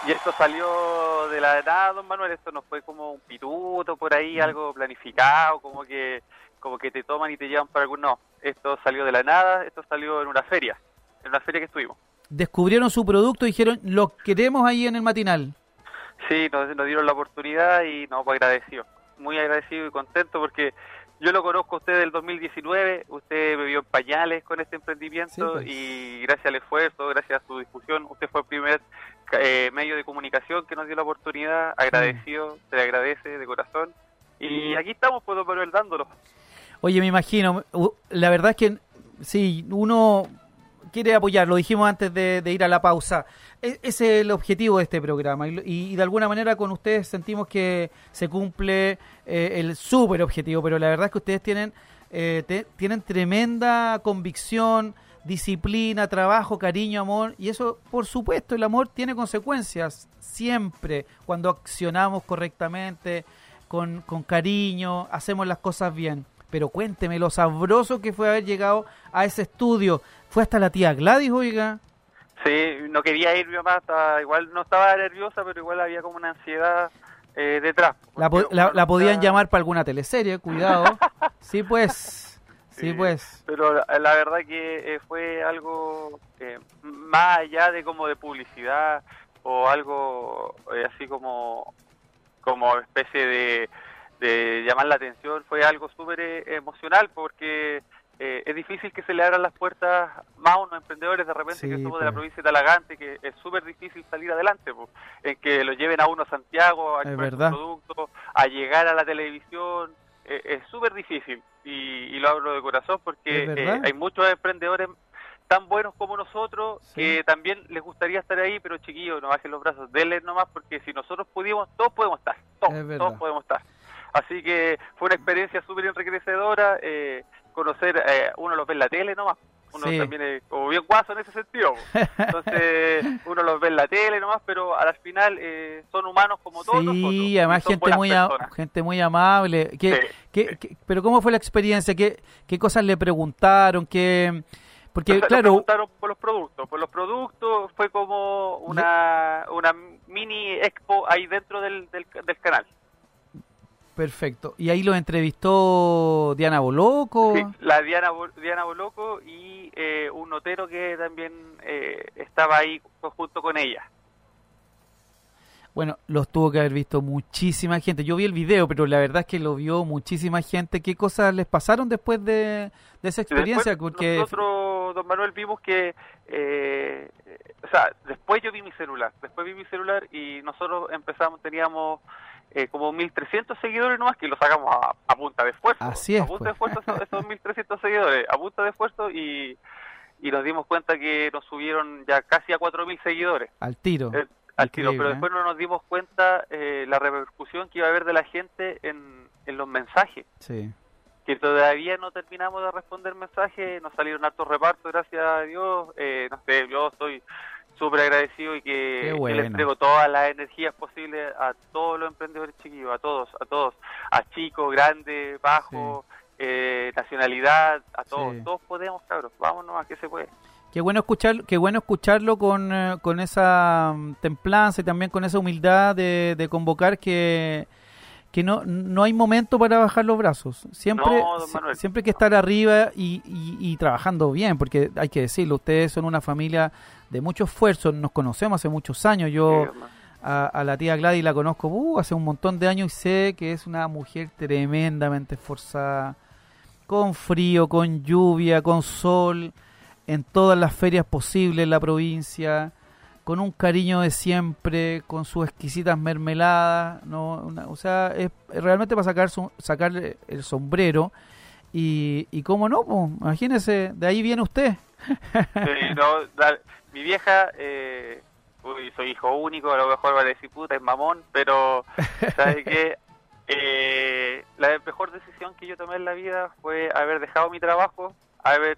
Y esto salió de la nada, don Manuel, esto no fue como un pituto por ahí, algo planificado, como que como que te toman y te llevan para algún... No, esto salió de la nada, esto salió en una feria, en una feria que estuvimos. Descubrieron su producto y dijeron, lo queremos ahí en el matinal. Sí, nos, nos dieron la oportunidad y no, pues agradecido, muy agradecido y contento porque yo lo conozco a usted del 2019, usted me vio en pañales con este emprendimiento pues. y gracias al esfuerzo, gracias a su discusión, usted fue el primer eh, medio de comunicación que nos dio la oportunidad, agradecido, se le agradece de corazón y aquí estamos, pues, don Manuel, dándolo. Oye, me imagino, la verdad es que sí, uno quiere apoyar, lo dijimos antes de, de ir a la pausa. Ese es el objetivo de este programa y, de alguna manera con ustedes sentimos que se cumple eh, el súper objetivo, pero la verdad es que ustedes tienen, eh, tienen tremenda convicción, disciplina, trabajo, cariño, amor y eso, por supuesto, el amor tiene consecuencias siempre cuando accionamos correctamente, con cariño, hacemos las cosas bien. Pero cuénteme lo sabroso que fue haber llegado a ese estudio. Fue hasta la tía Gladys, oiga. Sí, no quería ir mi mamá, estaba- igual no estaba nerviosa, pero igual había como una ansiedad eh, detrás. La, po- la- podían llamar para alguna teleserie, cuidado. Sí, pues. Sí, pues. Pero la, la verdad que eh, fue algo eh, más allá de como de publicidad o algo eh, así como como especie de, de llamar la atención, fue algo súper eh, emocional porque eh, es difícil que se le abran las puertas más a unos emprendedores de repente Sí, que somos de pues. la provincia de Talagante, que es súper difícil salir adelante, pues, en que lo lleven a uno a Santiago, a Es exponer su verdad. producto, a llegar a la televisión, eh, es súper difícil y, y lo hablo de corazón porque eh, hay muchos emprendedores tan buenos como nosotros que también les gustaría estar ahí, pero chiquillos, no bajen los brazos, denle nomás porque si nosotros pudimos, todos podemos estar, todos, todos podemos estar. Así que fue una experiencia súper enriquecedora, eh, conocer, eh, uno los ve en la tele nomás, uno Sí. también es como bien guaso en ese sentido. Entonces, uno los ve en la tele nomás, pero al final eh, son humanos como todos. Sí, además gente muy, a- gente muy amable. ¿Qué, Sí, qué- qué- pero ¿cómo fue la experiencia? ¿Qué, qué cosas le preguntaron? ¿Qué, porque, Nos- nos claro, preguntaron por los productos. Por los productos fue como una, una mini expo ahí dentro del, del, del canal. Perfecto. ¿Y ahí lo entrevistó Diana Boloco? Sí, la Diana, Diana Boloco y eh, un notero que también eh, estaba ahí junto con ella. Bueno, los tuvo que haber visto muchísima gente. Yo vi el video, pero la verdad es que lo vio muchísima gente. ¿Qué cosas les pasaron después de, de esa experiencia? después Porque nosotros, don Manuel, vimos que, eh, o sea, después yo vi mi celular, después vi mi celular y nosotros empezamos, teníamos eh, como 1.300 seguidores nomás que lo sacamos a, a punta de esfuerzo. Así es, A punta pues. de esfuerzo esos, esos 1.300 seguidores, a punta de esfuerzo y, y nos dimos cuenta que nos subieron ya casi a 4.000 seguidores. al tiro. Eh, al tiro, pero ¿eh? después no nos dimos cuenta eh, la repercusión que iba a haber de la gente en, en los mensajes Sí. que todavía no terminamos de responder mensajes, nos salieron hartos repartos, gracias a Dios, eh, no sé, yo estoy súper agradecido y que, le entrego todas las energías posibles a todos los emprendedores chiquillos, a todos, a todos, a chicos, grandes, bajos, eh, nacionalidad, a todos, Sí. todos podemos, cabros, vámonos a que se puede. Qué bueno escuchar, qué bueno escucharlo con, eh, con esa mm, templanza y también con esa humildad de, de convocar que, que no, no hay momento para bajar los brazos. Siempre, No, siempre hay que estar arriba y, y- y trabajando bien, porque hay que decirlo, ustedes son una familia de mucho esfuerzo, nos conocemos hace muchos años, yo Sí, hermano. a, a la tía Gladys la conozco uh, hace un montón de años y sé que es una mujer tremendamente esforzada, con frío, con lluvia, con sol, en todas las ferias posibles en la provincia, con un cariño de siempre, con sus exquisitas mermeladas, ¿no? Una- o sea, es realmente para sacar, su- sacarle el sombrero y, y cómo no, pues, imagínese, de ahí viene usted. Sí, no, da- mi vieja, eh, uy, soy hijo único, a lo mejor va a decir puta, es mamón, pero ¿sabe qué? Eh, la mejor decisión que yo tomé en la vida fue haber dejado mi trabajo, haber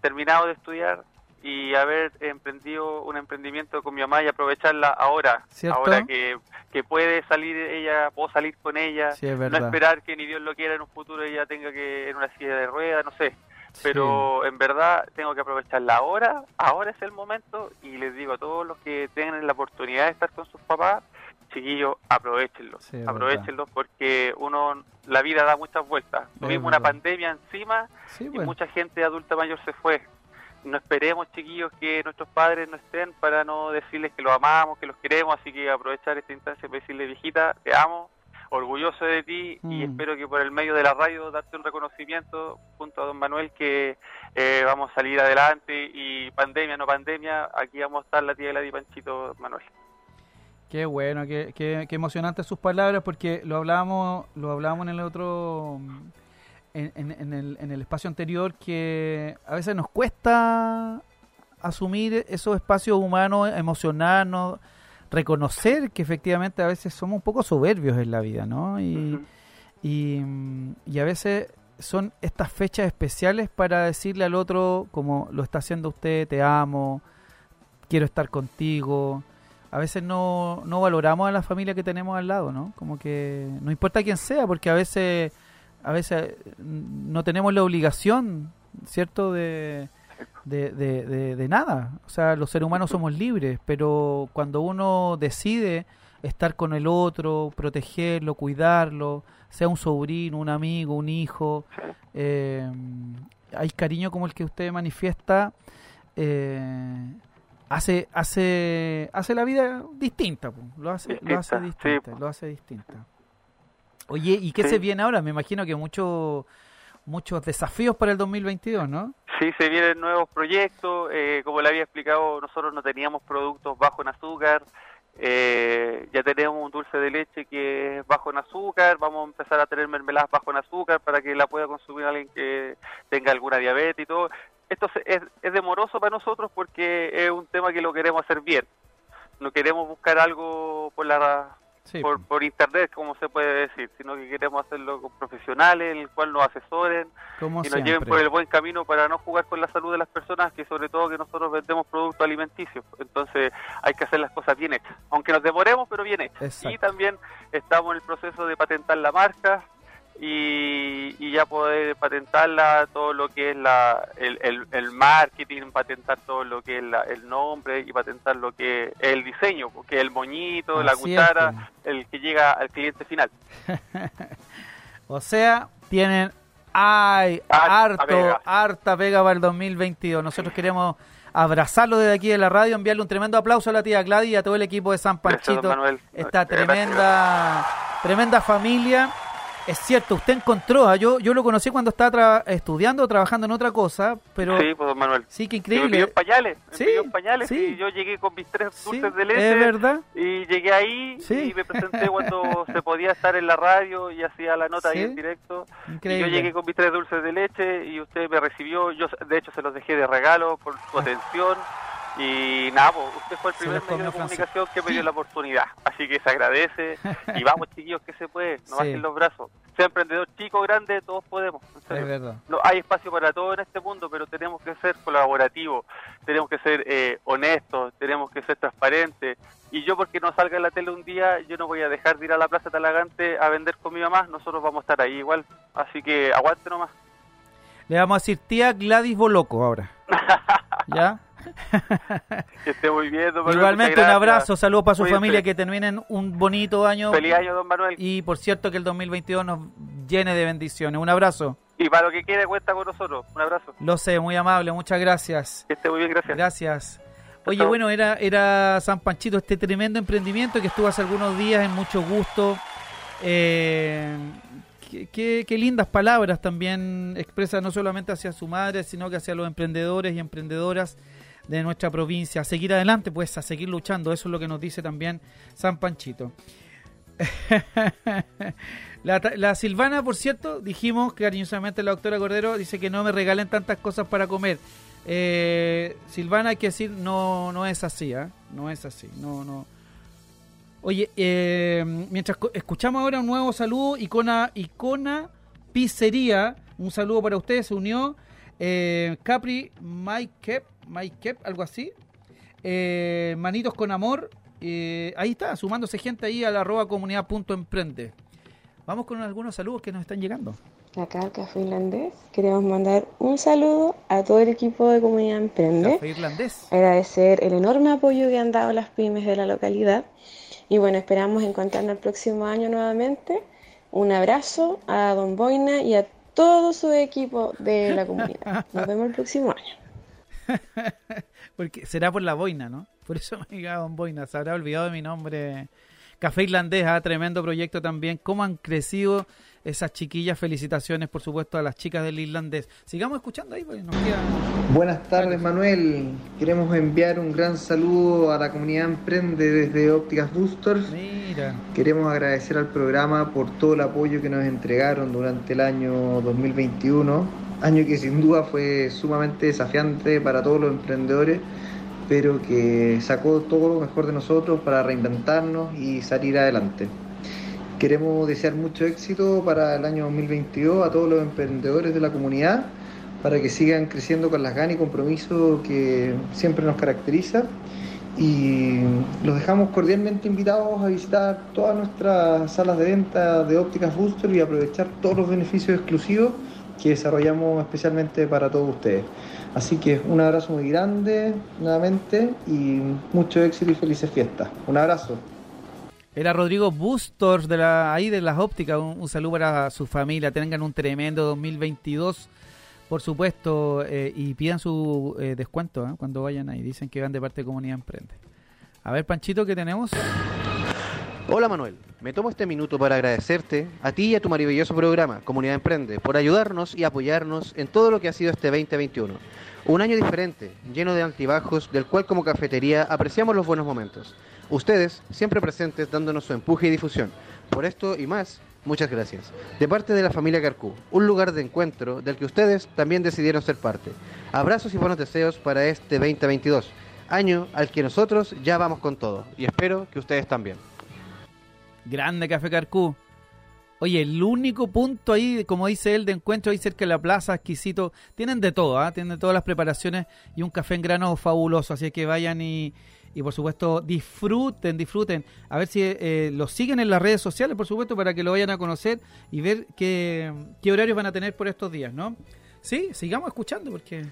terminado de estudiar y haber emprendido un emprendimiento con mi mamá y aprovecharla ahora, ¿Cierto? ahora que, que puede salir ella, puedo salir con ella, Sí, es no esperar que ni Dios lo quiera en un futuro ella tenga que en una silla de ruedas, no sé, pero en verdad tengo que aprovechar la hora, ahora es el momento y les digo a todos los que tengan la oportunidad de estar con sus papás, chiquillos, aprovechenlo, Sí, es aprovechenlo porque uno, la vida da muchas vueltas. Tuvimos una pandemia encima Sí, y bueno. mucha gente adulta mayor se fue. No esperemos, chiquillos, que nuestros padres no estén para no decirles que los amamos, que los queremos, así que aprovechar esta instancia para decirle, viejita, te amo, orgulloso de ti y Mm. espero que por el medio de la radio darte un reconocimiento junto a don Manuel que eh, vamos a salir adelante y pandemia, no pandemia, aquí vamos a estar la tía Gladys y Panchito, don Manuel. Qué bueno, qué, qué, qué emocionantes sus palabras, porque lo hablábamos, lo hablábamos en el otro, en, en- en el, en el espacio anterior, que a veces nos cuesta asumir esos espacios humanos, emocionarnos, reconocer que efectivamente a veces somos un poco soberbios en la vida, ¿no? Y, y, y a veces son estas fechas especiales para decirle al otro, como lo está haciendo usted, te amo, quiero estar contigo. A veces no, no valoramos a la familia que tenemos al lado, ¿no? Como que no importa quién sea, porque a veces, a veces mm, no tenemos la obligación, ¿cierto? De, de, de, de- de nada. O sea, los seres humanos somos libres, pero cuando uno decide estar con el otro, protegerlo, cuidarlo, sea un sobrino, un amigo, un hijo, eh, hay cariño como el que usted manifiesta, eh, hace, hace, hace la vida distinta, lo hace, lo hace Distinta, distinta, lo hace distinta. Oye, ¿y qué Sí. se viene ahora? Me imagino que muchos muchos desafíos para el 2022, ¿no? Sí, se vienen nuevos proyectos. eh, como le había explicado, nosotros no teníamos productos bajos en azúcar. eh, ya tenemos un dulce de leche que es bajo en azúcar. Vamos a empezar a tener mermeladas bajo en azúcar para que la pueda consumir alguien que tenga alguna diabetes y todo. Esto es, es demoroso para nosotros porque es un tema que lo queremos hacer bien. No queremos buscar algo por la Sí, por, por internet, como se puede decir, sino que queremos hacerlo con profesionales, en el cual nos asesoren Como y nos lleven por el buen camino para no jugar con la salud de las personas, que sobre todo que nosotros vendemos productos alimenticios. Entonces hay que hacer las cosas bien hechas, aunque nos demoremos, pero bien hechas. Exacto. Y también estamos en el proceso de patentar la marca y, y ya poder patentarla, todo lo que es la, el, el, el marketing, patentar todo lo que es la- el nombre y patentar lo que es el diseño, porque el moñito, la cuchara, el que llega al cliente final. O sea, tienen ay, Harta harto, pega. harta pega para el 2022. Nosotros queremos abrazarlo desde aquí de la radio, enviarle un tremendo aplauso a la tía Gladys y a todo el equipo de San Gracias, Panchito. Manuel. Esta Gracias. tremenda, tremenda familia. Es cierto, usted encontró, ah, yo, yo lo conocí cuando estaba tra- estudiando, trabajando en otra cosa, pero sí, pues don Manuel. sí, qué Sí, me pidió increíble. pañales, me Sí, pidió pañales sí. y yo llegué con mis tres Sí, dulces de leche. es verdad. Y llegué ahí y me presenté cuando se podía estar en la radio y hacía la nota ahí en directo. Increíble. Y yo llegué con mis tres dulces de leche y usted me recibió. Yo, de hecho, se los dejé de regalo por su atención. Y nada, pues, usted fue el primer medio de comunicación que me dio Sí. la oportunidad. Así que se agradece. y vamos, chiquillos, que se puede. No Sí. bajen los brazos. Sea emprendedor chico grande, todos podemos. en serio. Es verdad. No, hay espacio para todo en este mundo, pero tenemos que ser colaborativos, tenemos que ser eh, honestos, tenemos que ser transparentes. Y yo, porque no salga en la tele un día, yo no voy a dejar de ir a la Plaza Talagante a vender comida más, nosotros vamos a estar ahí igual. Así que aguante nomás. Le vamos a decir tía Gladys Boloco ahora. ¿Ya? Que esté muy bien, don Manuel, Igualmente un abrazo, saludos para su familia, que terminen un bonito año. Feliz año, don Manuel. Y por cierto que el 2022 nos llene de bendiciones. Un abrazo. Y para lo que quiera, cuenta con nosotros. Un abrazo. Lo sé, muy amable, muchas gracias. Que esté muy bien, gracias. Gracias. Oye, bueno, era, era San Panchito, este tremendo emprendimiento que estuvo hace algunos días en mucho gusto. Eh, qué, qué- qué lindas palabras también expresa no solamente hacia su madre, sino que hacia los emprendedores y emprendedoras de nuestra provincia. A seguir adelante, pues, a seguir luchando. Eso es lo que nos dice también San Panchito. La, Silvana, por cierto, dijimos cariñosamente la doctora Cordero, dice que no me regalen tantas cosas para comer. Eh, Silvana, hay que decir, no, no es así, ¿ah? No es así, no, no. Oye, eh, mientras escuchamos ahora un nuevo saludo, Icona, Icona Pizzería, un saludo para ustedes, se unió eh, Capri Mike Mike Kep, algo así. Eh, Manitos con Amor, eh, ahí está, sumándose gente ahí a la arroba comunidad punto emprende. Vamos con algunos saludos que nos están llegando. acá al Café Irlandés. Queremos mandar un saludo a todo el equipo de Comunidad Emprende. Café Irlandés. Agradecer el enorme apoyo que han dado las pymes de la localidad. Y bueno, esperamos encontrarnos el próximo año nuevamente. Un abrazo a Don Boina y a todo su equipo de la comunidad. Nos vemos el próximo año. Porque será por la boina, ¿no? Por eso me Don Boina. Se habrá olvidado de mi nombre. Café Irlandés, ah, tremendo proyecto también. ¿Cómo han crecido esas chiquillas? Felicitaciones, por supuesto, a las chicas del Irlandés. Sigamos escuchando ahí, porque nos queda... Buenas tardes, Manuel. Queremos enviar un gran saludo a la comunidad Emprende desde Ópticas Boosters. Mira. Queremos agradecer al programa por todo el apoyo que nos entregaron durante el año 2021, año que sin duda fue sumamente desafiante para todos los emprendedores, pero que sacó todo lo mejor de nosotros para reinventarnos y salir adelante. Queremos desear mucho éxito para el año 2022 a todos los emprendedores de la comunidad para que sigan creciendo con las ganas y compromiso que siempre nos caracteriza. Y los dejamos cordialmente invitados a visitar todas nuestras salas de venta de ópticas Booster y aprovechar todos los beneficios exclusivos que desarrollamos especialmente para todos ustedes. Así que un abrazo muy grande nuevamente y mucho éxito y felices fiestas. Un abrazo. Era Rodrigo Bustos de la, ahí de las ópticas. Un, un saludo para su familia. Tengan un tremendo 2022, por supuesto. eh, y pidan su eh, descuento ¿eh? cuando vayan ahí. Dicen que van de parte de Comunidad Emprende. A ver, Panchito, ¿qué tenemos? Hola Manuel, me tomo este minuto para agradecerte a ti y a tu maravilloso programa Comunidad Emprende por ayudarnos y apoyarnos en todo lo que ha sido este 2021. Un año diferente, lleno de altibajos, del cual como cafetería apreciamos los buenos momentos. Ustedes siempre presentes dándonos su empuje y difusión. Por esto y más, muchas gracias. De parte de la familia Carcú, un lugar de encuentro del que ustedes también decidieron ser parte. Abrazos y buenos deseos para este 2022, año al que nosotros ya vamos con todo y espero que ustedes también. Grande Café Carcú. Oye, el único punto ahí, como dice él, de encuentro ahí cerca de la plaza, exquisito. Tienen de todo, ¿ah? tienen todas las preparaciones y un café en grano fabuloso. Así que vayan y, y por supuesto, disfruten, disfruten. A ver si eh, los siguen en las redes sociales, por supuesto, para que lo vayan a conocer y ver qué, qué horarios van a tener por estos días, ¿no? Sí, sigamos escuchando porque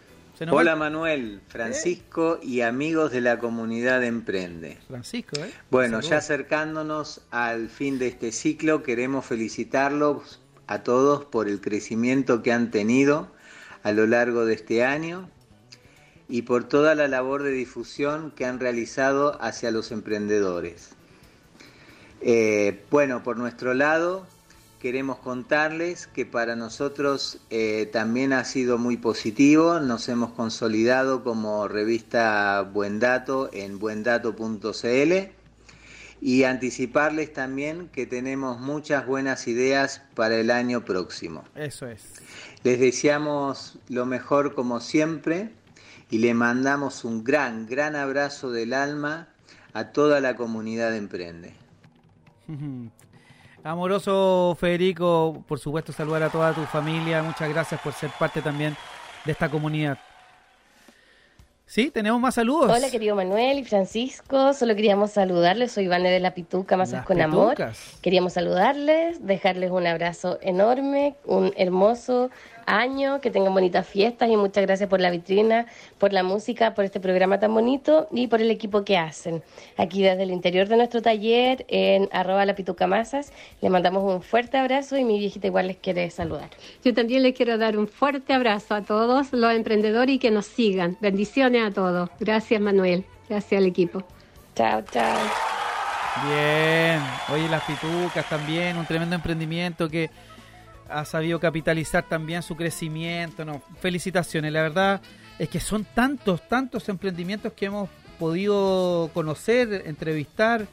Hola Manuel, Francisco y amigos de la comunidad Emprende. Francisco, ¿eh? Bueno, ya acercándonos al fin de este ciclo, queremos felicitarlos a todos por el crecimiento que han tenido a lo largo de este año y por toda la labor de difusión que han realizado hacia los emprendedores. Eh, bueno, por nuestro lado, queremos contarles que para nosotros eh, también ha sido muy positivo. Nos hemos consolidado como revista Buen Dato en buendato.cl y anticiparles también que tenemos muchas buenas ideas para el año próximo. Eso es. Les deseamos lo mejor como siempre y le mandamos un gran, gran abrazo del alma a toda la comunidad de Emprende. Amoroso Federico, por supuesto saludar a toda tu familia. Muchas gracias por ser parte también de esta comunidad. Sí, tenemos más saludos. Hola querido Manuel y Francisco, solo queríamos saludarles, soy Vane de la Pituca, Masas Las con Amor. Queríamos saludarles, dejarles un abrazo enorme, un hermoso año, que tengan bonitas fiestas y muchas gracias por la vitrina, por la música, por este programa tan bonito y por el equipo que hacen. Aquí desde el interior de nuestro taller, en arroba la les mandamos un fuerte abrazo y mi viejita igual les quiere saludar. Yo también les quiero dar un fuerte abrazo a todos los emprendedores y que nos sigan. Bendiciones a todos. Gracias Manuel. Gracias al equipo. Chao, chao. Bien. Oye, las pitucas también, un tremendo emprendimiento que ha sabido capitalizar también su crecimiento. No, felicitaciones. La verdad es que son tantos, tantos emprendimientos que hemos podido conocer, entrevistar,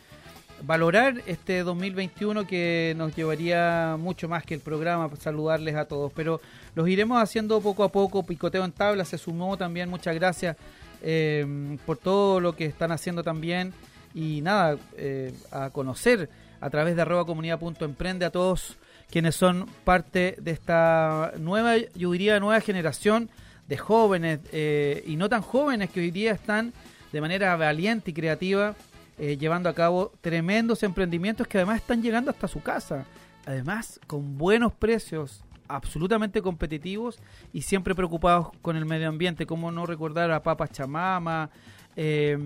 valorar este 2021 que nos llevaría mucho más que el programa, saludarles a todos. Pero los iremos haciendo poco a poco. Picoteo en tabla se sumó también. Muchas gracias eh, por todo lo que están haciendo también. Y nada, eh, a conocer a través de arroba comunidad.emprende a todos quienes son parte de esta nueva, yo diría, nueva generación de jóvenes eh, y no tan jóvenes que hoy día están de manera valiente y creativa eh, llevando a cabo tremendos emprendimientos que además están llegando hasta su casa. Además, con buenos precios, absolutamente competitivos y siempre preocupados con el medio ambiente. Como no recordar a Papa Chamama, eh,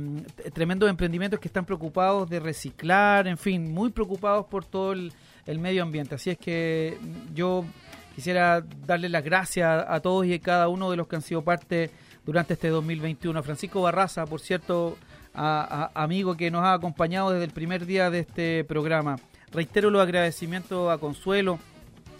tremendos emprendimientos que están preocupados de reciclar, en fin, muy preocupados por todo el, el medio ambiente. Así es que yo quisiera darle las gracias a todos y a cada uno de los que han sido parte durante este 2021. A Francisco Barraza, por cierto, a- amigo que nos ha acompañado desde el primer día de este programa. Reitero los agradecimientos a Consuelo,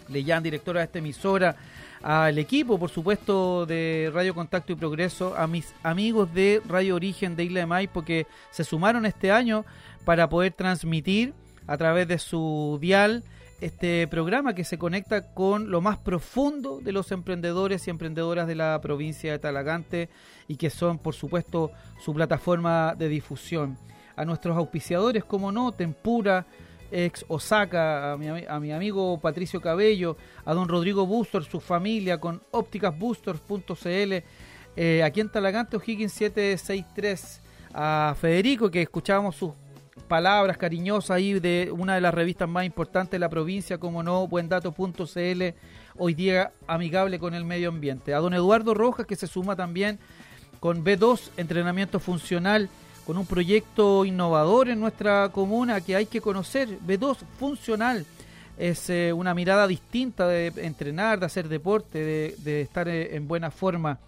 Leyán, directora de esta emisora, al equipo, por supuesto, de Radio Contacto y Progreso, a mis amigos de Radio Origen de Isla de Maipo que se sumaron este año para poder transmitir a través de su dial este programa que se conecta con lo más profundo de los emprendedores y emprendedoras de la provincia de Talagante y que son, por supuesto, su plataforma de difusión. A nuestros auspiciadores, como no, Tempura, ex Osaka, a mi, a mi amigo Patricio Cabello, a don Rodrigo Bustor, su familia, con ópticasbustors.cl, eh, aquí en Talagante, O'Higgins 763, a Federico, que escuchábamos sus palabras cariñosas ahí de una de las revistas más importantes de la provincia, como no, buendato.cl, hoy día amigable con el medio ambiente. A don Eduardo Rojas, que se suma también con B2, entrenamiento funcional, con un proyecto innovador en nuestra comuna que hay que conocer. B2 funcional es eh, una mirada distinta de entrenar, de hacer deporte, de, estar eh, en buena forma.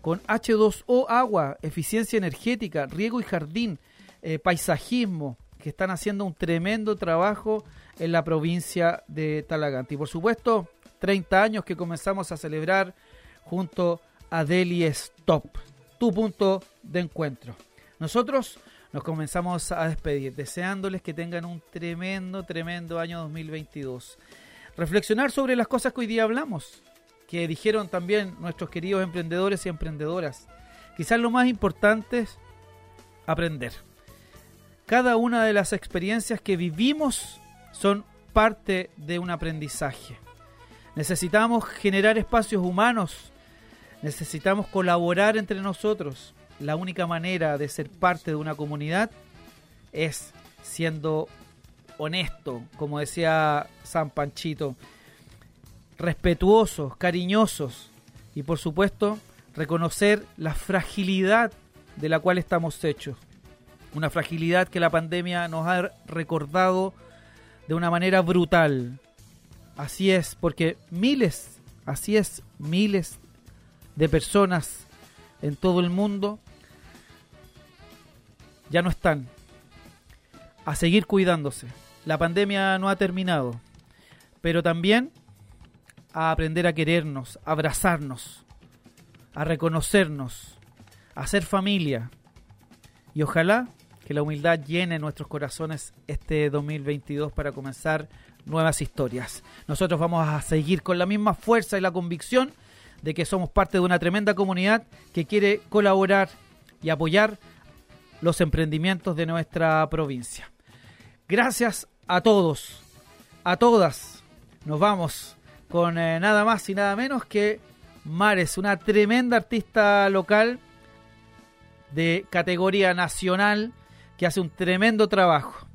Con H2O agua, eficiencia energética, riego y jardín, eh, paisajismo, que están haciendo un tremendo trabajo en la provincia de Talagante. Y por supuesto, 30 años que comenzamos a celebrar junto a Delhi Stop, tu punto de encuentro. Nosotros nos comenzamos a despedir, deseándoles que tengan un tremendo, tremendo año 2022. Reflexionar sobre las cosas que hoy día hablamos, que dijeron también nuestros queridos emprendedores y emprendedoras. Quizás lo más importante es aprender. Cada una de las experiencias que vivimos son parte de un aprendizaje. Necesitamos generar espacios humanos, necesitamos colaborar entre nosotros. La única manera de ser parte de una comunidad es siendo honesto, como decía San Panchito, respetuosos, cariñosos y por supuesto reconocer la fragilidad de la cual estamos hechos. Una fragilidad que la pandemia nos ha recordado de una manera brutal. Así es, porque miles, así es, miles de personas en todo el mundo ya no están. A seguir cuidándose. La pandemia no ha terminado, pero también a aprender a querernos, a abrazarnos, a reconocernos, a ser familia. Y ojalá que la humildad llene nuestros corazones este 2022 para comenzar nuevas historias. Nosotros vamos a seguir con la misma fuerza y la convicción de que somos parte de una tremenda comunidad que quiere colaborar y apoyar los emprendimientos de nuestra provincia. Gracias a todos, a todas. Nos vamos con eh, nada más y nada menos que Mares, una tremenda artista local de categoría nacional que hace un tremendo trabajo.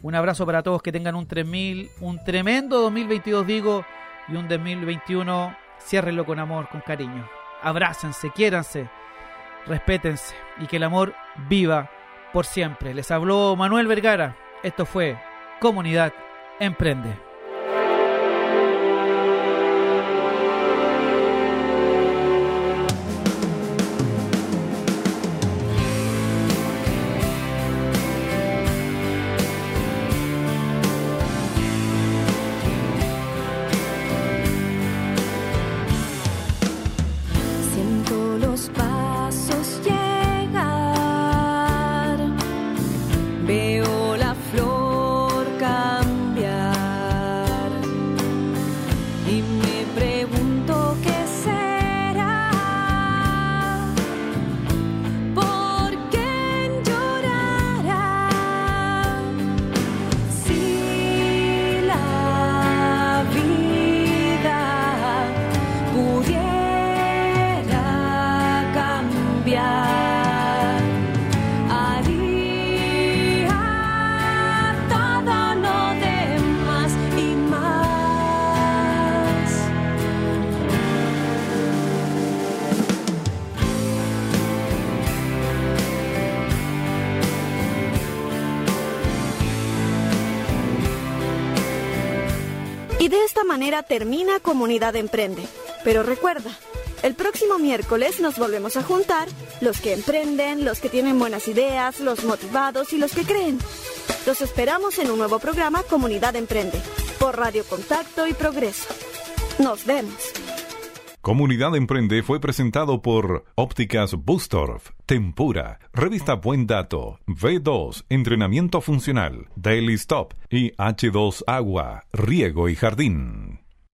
Un abrazo para todos, que tengan un 3000, un tremendo 2022 digo, y un 2021 ciérrenlo con amor, con cariño. Abrácense, quiéranse, respétense y que el amor viva por siempre. Les habló Manuel Vergara. Esto fue Comunidad Emprende. Manera termina Comunidad Emprende. Pero recuerda, el próximo miércoles nos volvemos a juntar los que emprenden, los que tienen buenas ideas, los motivados y los que creen. Los esperamos en un nuevo programa Comunidad Emprende por Radio Contacto y Progreso. Nos vemos. Comunidad Emprende fue presentado por Ópticas Bustorf, Tempura, Revista Buen Dato, V2, Entrenamiento Funcional, Daily Stop y H2 Agua, Riego y Jardín.